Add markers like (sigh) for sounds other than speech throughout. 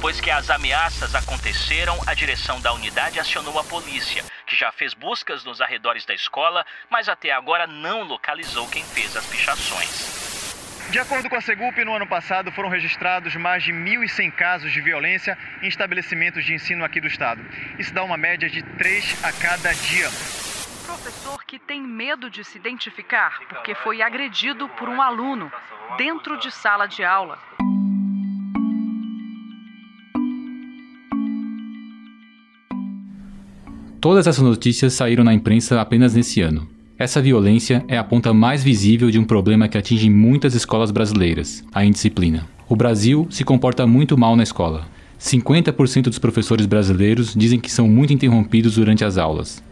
Depois que as ameaças aconteceram, a direção da unidade acionou a polícia, que já fez buscas nos arredores da escola, mas até agora não localizou quem fez as pichações. De acordo com a Segup, no ano passado foram registrados mais de 1.100 casos de violência em estabelecimentos de ensino aqui do estado. Isso dá uma média de 3 a cada dia. Professor que tem medo de se identificar porque foi agredido por um aluno dentro de sala de aula. Todas essas notícias saíram na imprensa apenas nesse ano. Essa violência é a ponta mais visível de um problema que atinge muitas escolas brasileiras, a indisciplina. O Brasil se comporta muito mal na escola. 50% dos professores brasileiros dizem que são muito interrompidos durante as aulas.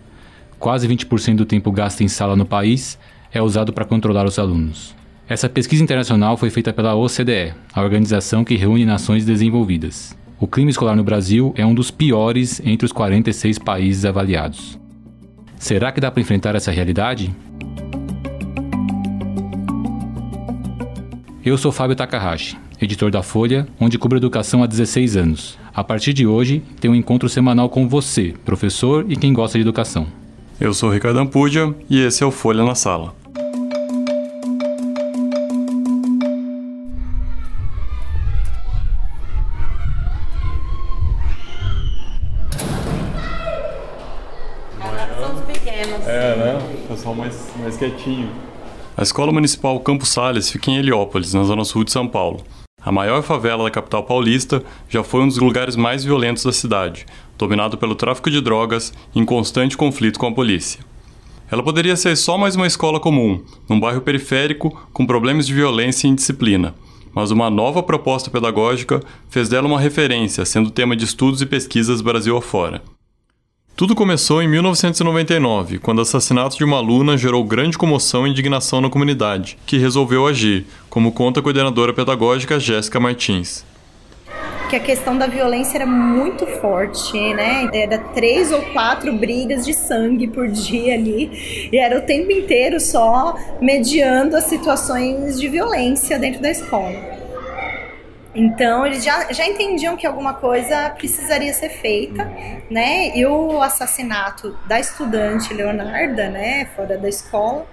Quase 20% do tempo gasto em sala no país é usado para controlar os alunos. Essa pesquisa internacional foi feita pela OCDE, a organização que reúne nações desenvolvidas. O clima escolar no Brasil é um dos piores entre os 46 países avaliados. Será que dá para enfrentar essa realidade? Eu sou Fábio Takahashi, editor da Folha, onde cubro educação há 16 anos. A partir de hoje, tem um encontro semanal com você, professor e quem gosta de educação. Eu sou Ricardo Ampudia e esse é o Folha na Sala. Pessoal mais, mais quietinho. A Escola Municipal Campos Sales fica em Heliópolis, na zona sul de São Paulo. A maior favela da capital paulista já foi um dos lugares mais violentos da cidade, dominado pelo tráfico de drogas em constante conflito com a polícia. Ela poderia ser só mais uma escola comum, num bairro periférico com problemas de violência e indisciplina, mas uma nova proposta pedagógica fez dela uma referência, sendo tema de estudos e pesquisas Brasil afora. Tudo começou em 1999, quando o assassinato de uma aluna gerou grande comoção e indignação na comunidade, que resolveu agir, como conta a coordenadora pedagógica Jéssica Martins que a questão da violência era muito forte, né? Era três ou quatro brigas de sangue por dia ali, e era o tempo inteiro só mediando as situações de violência dentro da escola. Então, eles já, já entendiam que alguma coisa precisaria ser feita, né? E o assassinato da estudante Leonarda, né, fora da escola,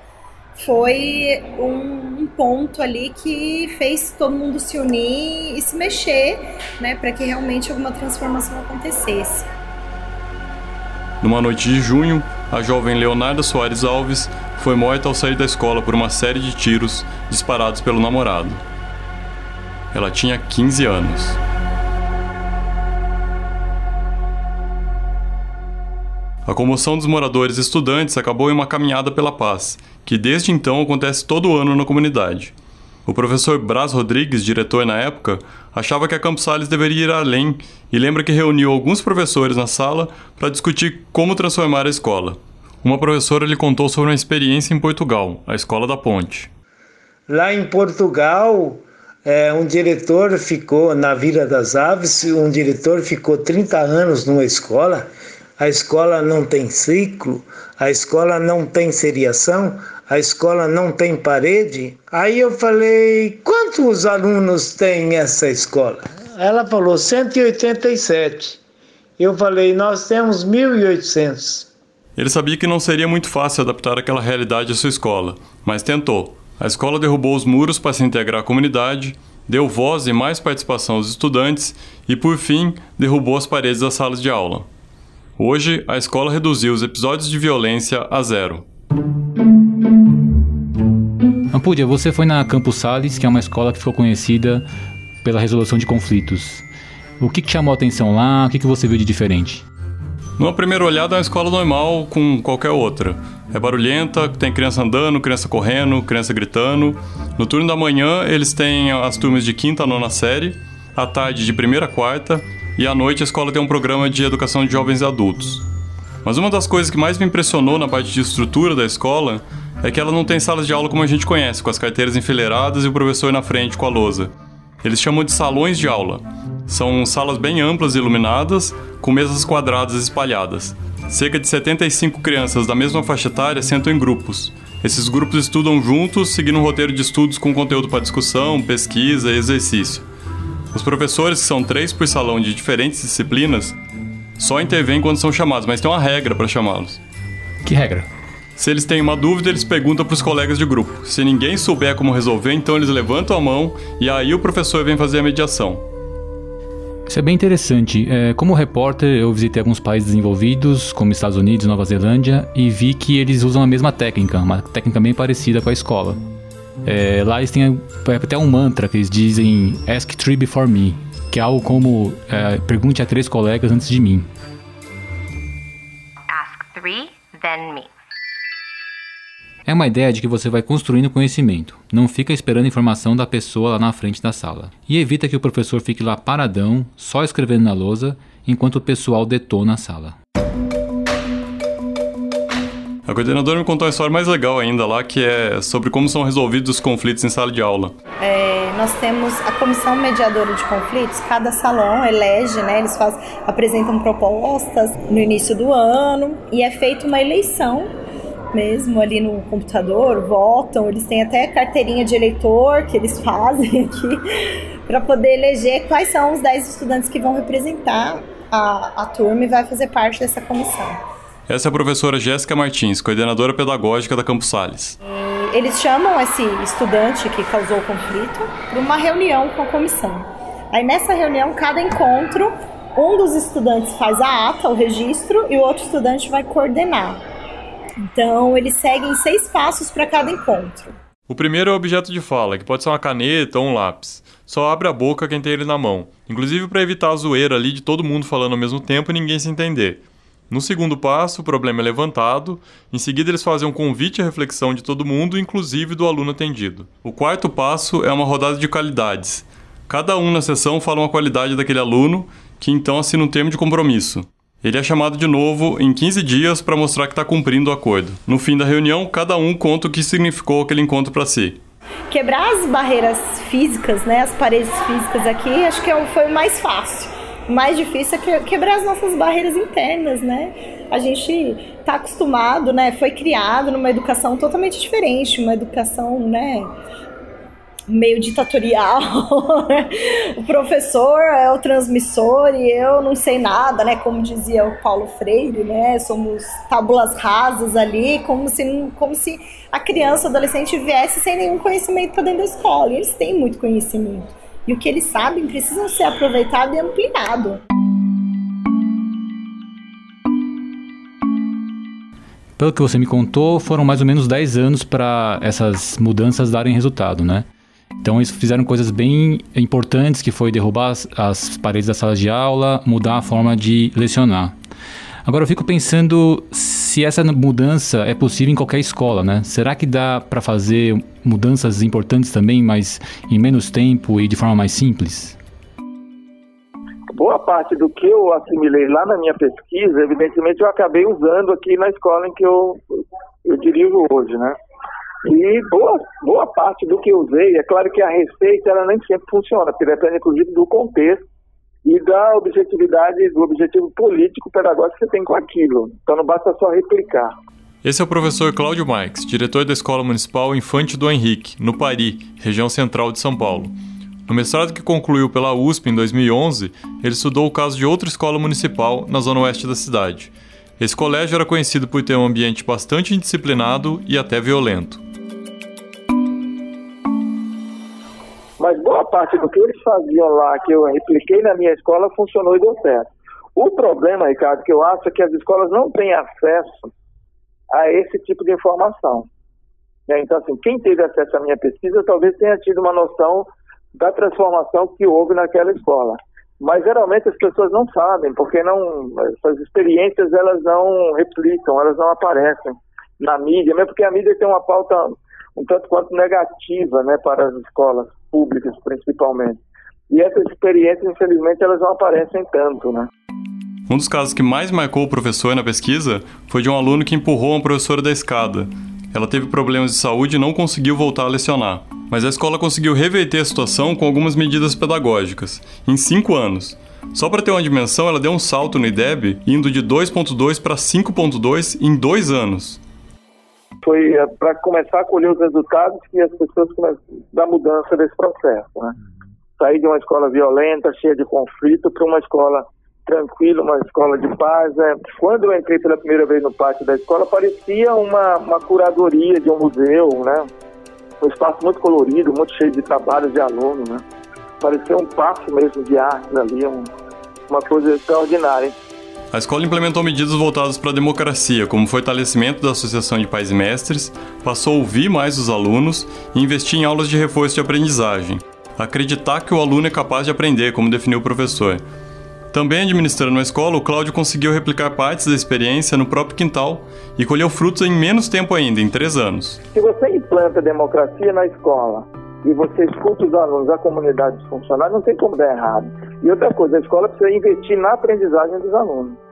foi um, um ponto ali que fez todo mundo se unir e se mexer, né, para que realmente alguma transformação acontecesse. Numa noite de junho, a jovem Leonarda Soares Alves foi morta ao sair da escola por uma série de tiros disparados pelo namorado. Ela tinha 15 anos. A comoção dos moradores estudantes acabou em uma caminhada pela paz, que desde então acontece todo ano na comunidade. O professor Braz Rodrigues, diretor na época, achava que a Campos Sales deveria ir além e lembra que reuniu alguns professores na sala para discutir como transformar a escola. Uma professora lhe contou sobre uma experiência em Portugal, a Escola da Ponte. Lá em Portugal, é, um diretor ficou na Vila das Aves, um diretor ficou 30 anos numa escola, a escola não tem ciclo, a escola não tem seriação, a escola não tem parede. Aí eu falei: quantos alunos tem essa escola? Ela falou: 187. Eu falei: nós temos 1.800. Ele sabia que não seria muito fácil adaptar aquela realidade à sua escola, mas tentou. A escola derrubou os muros para se integrar à comunidade, deu voz e mais participação aos estudantes e, por fim, derrubou as paredes das salas de aula. Hoje, a escola reduziu os episódios de violência a zero. Ampúdia, você foi na Campus Sales, que é uma escola que ficou conhecida pela resolução de conflitos. O que, que chamou a atenção lá? O que, que você viu de diferente? Numa primeira olhada, é uma escola normal com qualquer outra. É barulhenta, tem criança andando, criança correndo, criança gritando. No turno da manhã, eles têm as turmas de quinta a nona série, à tarde de primeira a quarta, e à noite a escola tem um programa de educação de jovens e adultos. Mas uma das coisas que mais me impressionou na parte de estrutura da escola é que ela não tem salas de aula como a gente conhece, com as carteiras enfileiradas e o professor na frente com a lousa. Eles chamam de salões de aula. São salas bem amplas e iluminadas, com mesas quadradas espalhadas. Cerca de 75 crianças da mesma faixa etária sentam em grupos. Esses grupos estudam juntos, seguindo um roteiro de estudos com conteúdo para discussão, pesquisa e exercício. Os professores, que são três por salão de diferentes disciplinas, só intervêm quando são chamados, mas tem uma regra para chamá-los. Que regra? Se eles têm uma dúvida, eles perguntam para os colegas de grupo. Se ninguém souber como resolver, então eles levantam a mão e aí o professor vem fazer a mediação. Isso é bem interessante. É, como repórter, eu visitei alguns países desenvolvidos, como Estados Unidos Nova Zelândia, e vi que eles usam a mesma técnica, uma técnica bem parecida com a escola. É, lá eles têm até um mantra que eles dizem Ask three before me, que é algo como é, pergunte a três colegas antes de mim. Ask three, then me. É uma ideia de que você vai construindo conhecimento, não fica esperando informação da pessoa lá na frente da sala. E evita que o professor fique lá paradão, só escrevendo na lousa, enquanto o pessoal detona a sala. A coordenadora me contou uma história mais legal ainda lá, que é sobre como são resolvidos os conflitos em sala de aula. É, nós temos a comissão mediadora de conflitos, cada salão elege, né, eles faz, apresentam propostas no início do ano e é feita uma eleição mesmo ali no computador, votam, eles têm até carteirinha de eleitor que eles (laughs) fazem aqui para poder eleger quais são os 10 estudantes que vão representar a, a turma e vai fazer parte dessa comissão. Essa é a professora Jéssica Martins, coordenadora pedagógica da Campos Sales. Eles chamam esse estudante que causou o conflito para uma reunião com a comissão. Aí nessa reunião, cada encontro, um dos estudantes faz a ata, o registro, e o outro estudante vai coordenar. Então, eles seguem seis passos para cada encontro. O primeiro é o objeto de fala, que pode ser uma caneta ou um lápis. Só abre a boca quem tem ele na mão, inclusive para evitar a zoeira ali de todo mundo falando ao mesmo tempo e ninguém se entender. No segundo passo, o problema é levantado. Em seguida, eles fazem um convite à reflexão de todo mundo, inclusive do aluno atendido. O quarto passo é uma rodada de qualidades. Cada um na sessão fala uma qualidade daquele aluno, que então assina um termo de compromisso. Ele é chamado de novo em 15 dias para mostrar que está cumprindo o acordo. No fim da reunião, cada um conta o que significou aquele encontro para si. Quebrar as barreiras físicas, né, as paredes físicas aqui, acho que é foi o mais fácil mais difícil é quebrar as nossas barreiras internas, né? A gente está acostumado, né? Foi criado numa educação totalmente diferente, uma educação, né? Meio ditatorial. (laughs) O professor é o transmissor e eu não sei nada, né? Como dizia o Paulo Freire, né? Somos tábulas rasas ali, como se, como se a criança, adolescente viesse sem nenhum conhecimento para dentro da escola. E eles têm muito conhecimento e o que eles sabem precisam ser aproveitado e ampliado. Pelo que você me contou, foram mais ou menos 10 anos para essas mudanças darem resultado, né? Então eles fizeram coisas bem importantes, que foi derrubar as, as paredes da sala de aula, mudar a forma de lecionar. Agora eu fico pensando se essa mudança é possível em qualquer escola, né? Será que dá para fazer mudanças importantes também, mas em menos tempo e de forma mais simples? Boa parte do que eu assimilei lá na minha pesquisa, evidentemente eu acabei usando aqui na escola em que eu, eu dirijo hoje, né? E boa, boa parte do que eu usei, é claro que a receita ela nem sempre funciona, porque depende inclusive do contexto e da objetividade, do objetivo político pedagógico que você tem com aquilo. Então não basta só replicar. Esse é o professor Cláudio Marques, diretor da Escola Municipal Infante do Henrique, no Pari, região central de São Paulo. No mestrado que concluiu pela USP em 2011, ele estudou o caso de outra escola municipal na zona oeste da cidade. Esse colégio era conhecido por ter um ambiente bastante indisciplinado e até violento. Mas boa parte do que eles faziam lá, que eu repliquei na minha escola, funcionou e deu certo. O problema, Ricardo, que eu acho é que as escolas não têm acesso a esse tipo de informação. Né? Então, assim, quem teve acesso à minha pesquisa talvez tenha tido uma noção da transformação que houve naquela escola. Mas geralmente as pessoas não sabem, porque não essas experiências elas não replicam, elas não aparecem na mídia, mesmo porque a mídia tem uma pauta um tanto quanto negativa, né, para as escolas públicas, principalmente. E essas experiências, infelizmente, elas não aparecem tanto, né? Um dos casos que mais marcou o professor na pesquisa foi de um aluno que empurrou uma professora da escada. Ela teve problemas de saúde e não conseguiu voltar a lecionar. Mas a escola conseguiu reverter a situação com algumas medidas pedagógicas, em cinco anos. Só para ter uma dimensão, ela deu um salto no IDEB, indo de 2.2 para 5.2 em dois anos foi é, para começar a colher os resultados e as pessoas da mudança desse processo, né? sair de uma escola violenta, cheia de conflito, para uma escola tranquila, uma escola de paz. É. Quando eu entrei pela primeira vez no pátio da escola, parecia uma, uma curadoria de um museu, né? Um espaço muito colorido, muito cheio de trabalhos de alunos, né? Parecia um passo mesmo de arte ali, um, uma coisa extraordinária. A escola implementou medidas voltadas para a democracia, como fortalecimento da Associação de Pais e Mestres, passou a ouvir mais os alunos e investir em aulas de reforço de aprendizagem. Acreditar que o aluno é capaz de aprender, como definiu o professor. Também administrando a escola, o Cláudio conseguiu replicar partes da experiência no próprio quintal e colheu frutos em menos tempo ainda, em três anos. Se você implanta democracia na escola e você escuta os alunos, a comunidade funcionar, não tem como dar errado. E outra coisa, a escola precisa investir na aprendizagem dos alunos.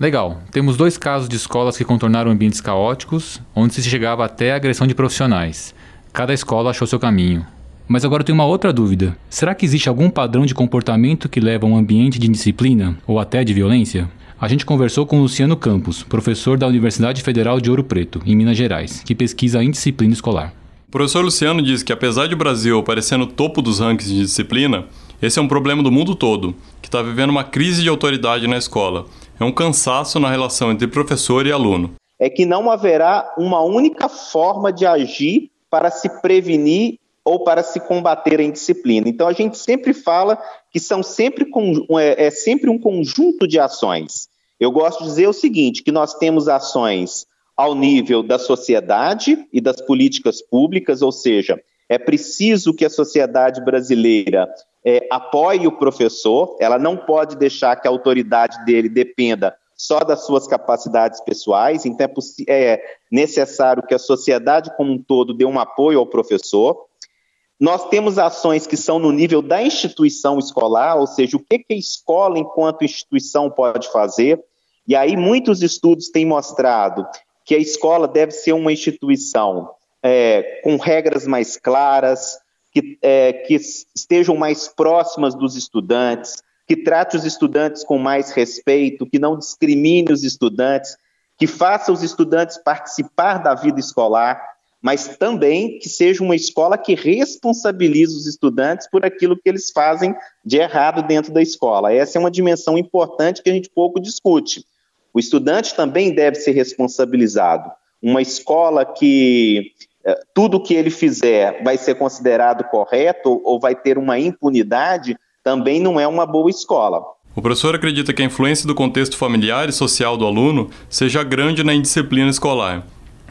Legal. Temos dois casos de escolas que contornaram ambientes caóticos, onde se chegava até a agressão de profissionais. Cada escola achou seu caminho. Mas agora eu tenho uma outra dúvida. Será que existe algum padrão de comportamento que leva a um ambiente de disciplina ou até de violência? A gente conversou com Luciano Campos, professor da Universidade Federal de Ouro Preto, em Minas Gerais, que pesquisa a indisciplina escolar. O professor Luciano diz que apesar de o Brasil aparecer no topo dos rankings de disciplina, esse é um problema do mundo todo, que está vivendo uma crise de autoridade na escola. É um cansaço na relação entre professor e aluno. É que não haverá uma única forma de agir para se prevenir ou para se combater a indisciplina. Então a gente sempre fala que são sempre é, é sempre um conjunto de ações. Eu gosto de dizer o seguinte, que nós temos ações ao nível da sociedade e das políticas públicas, ou seja, é preciso que a sociedade brasileira é, apoie o professor, ela não pode deixar que a autoridade dele dependa só das suas capacidades pessoais, então é, é necessário que a sociedade como um todo dê um apoio ao professor. Nós temos ações que são no nível da instituição escolar, ou seja, o que, que a escola, enquanto instituição, pode fazer. E aí, muitos estudos têm mostrado que a escola deve ser uma instituição é, com regras mais claras, que, é, que estejam mais próximas dos estudantes, que trate os estudantes com mais respeito, que não discrimine os estudantes, que faça os estudantes participar da vida escolar, mas também que seja uma escola que responsabilize os estudantes por aquilo que eles fazem de errado dentro da escola. Essa é uma dimensão importante que a gente pouco discute. O estudante também deve ser responsabilizado. Uma escola que tudo que ele fizer vai ser considerado correto ou vai ter uma impunidade, também não é uma boa escola. O professor acredita que a influência do contexto familiar e social do aluno seja grande na indisciplina escolar,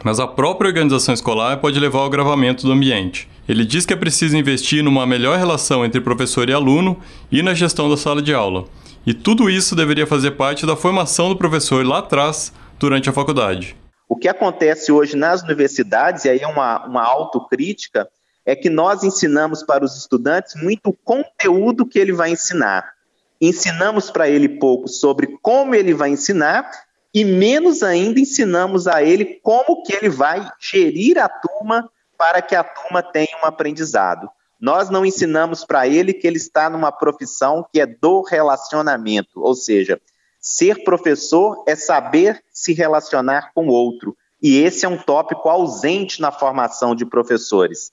mas a própria organização escolar pode levar ao agravamento do ambiente. Ele diz que é preciso investir numa melhor relação entre professor e aluno e na gestão da sala de aula. E tudo isso deveria fazer parte da formação do professor lá atrás, durante a faculdade. O que acontece hoje nas universidades, e aí é uma, uma autocrítica, é que nós ensinamos para os estudantes muito conteúdo que ele vai ensinar. Ensinamos para ele pouco sobre como ele vai ensinar e menos ainda ensinamos a ele como que ele vai gerir a turma para que a turma tenha um aprendizado. Nós não ensinamos para ele que ele está numa profissão que é do relacionamento, ou seja, ser professor é saber se relacionar com o outro. E esse é um tópico ausente na formação de professores.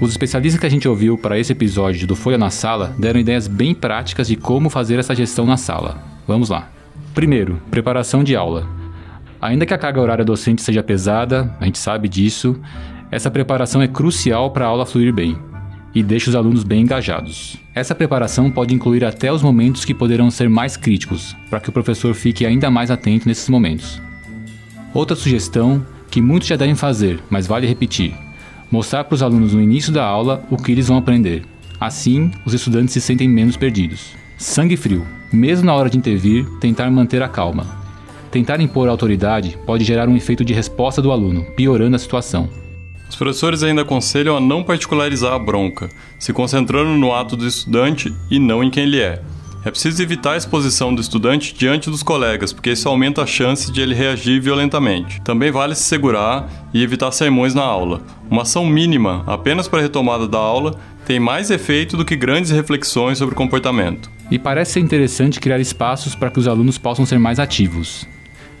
Os especialistas que a gente ouviu para esse episódio do Folha na Sala deram ideias bem práticas de como fazer essa gestão na sala. Vamos lá. Primeiro, preparação de aula. Ainda que a carga horária docente seja pesada, a gente sabe disso, essa preparação é crucial para a aula fluir bem e deixa os alunos bem engajados. Essa preparação pode incluir até os momentos que poderão ser mais críticos, para que o professor fique ainda mais atento nesses momentos. Outra sugestão, que muitos já devem fazer, mas vale repetir: mostrar para os alunos no início da aula o que eles vão aprender. Assim, os estudantes se sentem menos perdidos. Sangue frio, mesmo na hora de intervir, tentar manter a calma. Tentar impor autoridade pode gerar um efeito de resposta do aluno, piorando a situação. Os professores ainda aconselham a não particularizar a bronca, se concentrando no ato do estudante e não em quem ele é. É preciso evitar a exposição do estudante diante dos colegas, porque isso aumenta a chance de ele reagir violentamente. Também vale se segurar e evitar sermões na aula. Uma ação mínima, apenas para a retomada da aula, tem mais efeito do que grandes reflexões sobre comportamento. E parece ser interessante criar espaços para que os alunos possam ser mais ativos.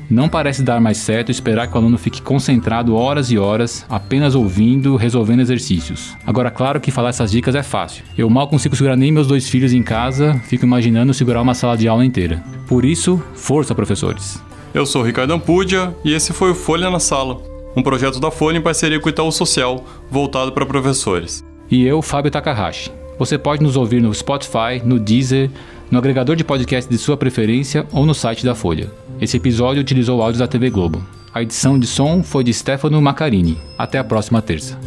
Não parece dar mais certo esperar que o aluno fique concentrado horas e horas, apenas ouvindo, resolvendo exercícios. Agora, claro que falar essas dicas é fácil. Eu mal consigo segurar nem meus dois filhos em casa, fico imaginando segurar uma sala de aula inteira. Por isso, força, professores! Eu sou Ricardo Ampudia e esse foi o Folha na Sala, um projeto da Folha em parceria com o Itaú Social, voltado para professores. E eu, Fábio Takahashi. Você pode nos ouvir no Spotify, no Deezer, no agregador de podcast de sua preferência ou no site da Folha. Esse episódio utilizou áudios da TV Globo. A edição de som foi de Stefano Macarini. Até a próxima terça.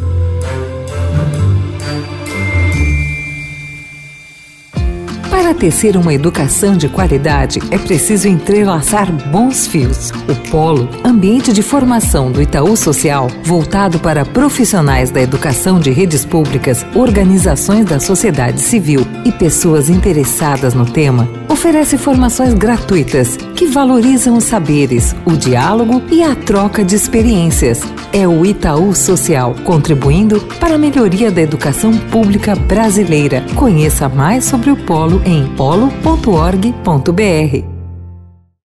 Para tecer uma educação de qualidade, é preciso entrelaçar bons fios. O Polo, ambiente de formação do Itaú Social, voltado para profissionais da educação de redes públicas, organizações da sociedade civil e pessoas interessadas no tema, oferece formações gratuitas que valorizam os saberes, o diálogo e a troca de experiências. É o Itaú Social, contribuindo para a melhoria da educação pública brasileira. Conheça mais sobre o Polo em polo.org.br.